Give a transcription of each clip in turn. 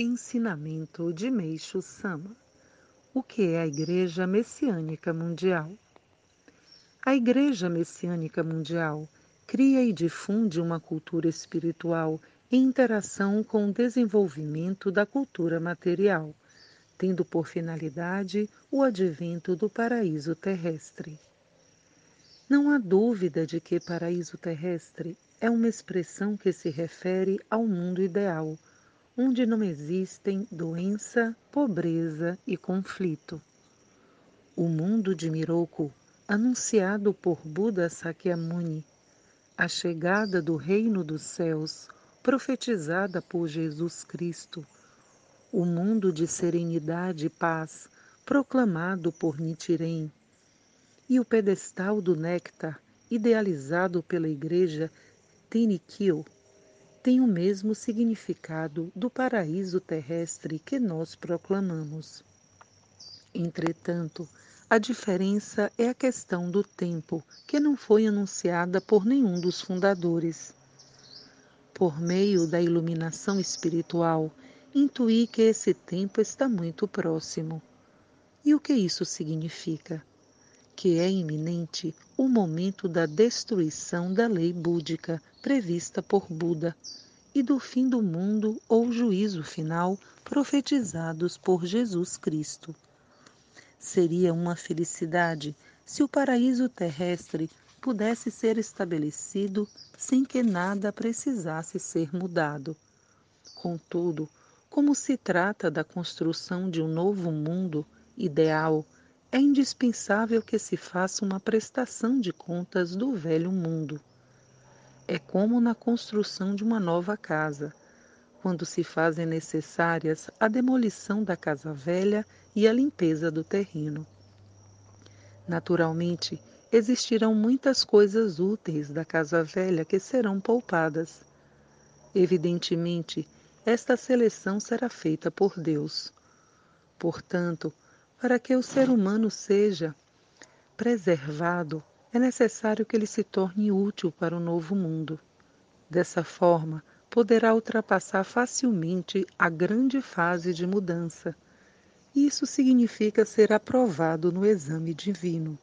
Ensinamento de Meixo Sama O que é a Igreja Messiânica Mundial? A Igreja Messiânica Mundial cria e difunde uma cultura espiritual em interação com o desenvolvimento da cultura material, tendo por finalidade o advento do paraíso terrestre. Não há dúvida de que paraíso terrestre é uma expressão que se refere ao mundo ideal, onde não existem doença, pobreza e conflito. O mundo de Miroku, anunciado por Buda Sakyamuni, a chegada do reino dos céus, profetizada por Jesus Cristo, o mundo de serenidade e paz, proclamado por Nichiren, e o pedestal do néctar, idealizado pela Igreja Tenikyo, tem o mesmo significado do paraíso terrestre que nós proclamamos. Entretanto, a diferença é a questão do tempo, que não foi anunciada por nenhum dos fundadores. Por meio da iluminação espiritual, intuí que esse tempo está muito próximo. E o que isso significa? Que é iminente o momento da destruição da lei búdica prevista por Buda e do fim do mundo ou juízo final profetizados por Jesus Cristo. Seria uma felicidade se o paraíso terrestre pudesse ser estabelecido sem que nada precisasse ser mudado. Contudo, como se trata da construção de um novo mundo ideal, é indispensável que se faça uma prestação de contas do velho mundo. É como na construção de uma nova casa, quando se fazem necessárias a demolição da casa velha e a limpeza do terreno. Naturalmente, existirão muitas coisas úteis da casa velha que serão poupadas. Evidentemente, esta seleção será feita por Deus. Portanto, para que o ser humano seja preservado, é necessário que ele se torne útil para o novo mundo. Dessa forma, poderá ultrapassar facilmente a grande fase de mudança. Isso significa ser aprovado no exame divino.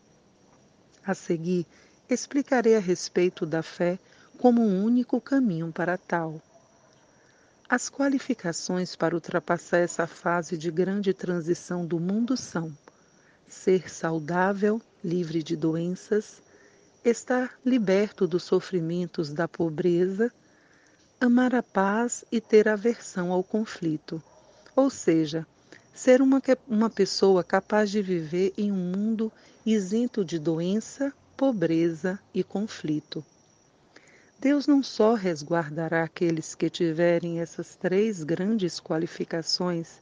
A seguir, explicarei a respeito da fé como um único caminho para tal. As qualificações para ultrapassar essa fase de grande transição do mundo são ser saudável, livre de doenças, estar liberto dos sofrimentos da pobreza, amar a paz e ter aversão ao conflito, ou seja, ser uma, uma pessoa capaz de viver em um mundo isento de doença, pobreza e conflito. Deus não só resguardará aqueles que tiverem essas três grandes qualificações,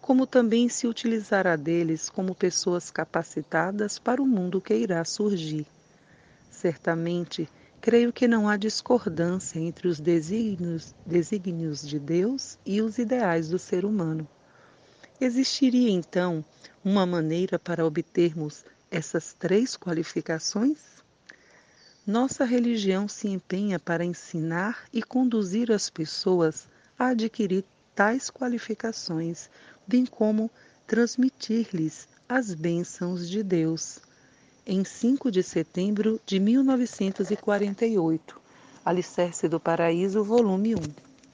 como também se utilizará deles como pessoas capacitadas para o mundo que irá surgir. Certamente, creio que não há discordância entre os desígnios, desígnios de Deus e os ideais do ser humano. Existiria então uma maneira para obtermos essas três qualificações? Nossa religião se empenha para ensinar e conduzir as pessoas a adquirir tais qualificações, bem como transmitir-lhes as bênçãos de Deus. Em 5 de setembro de 1948, Alicerce do Paraíso, volume 1.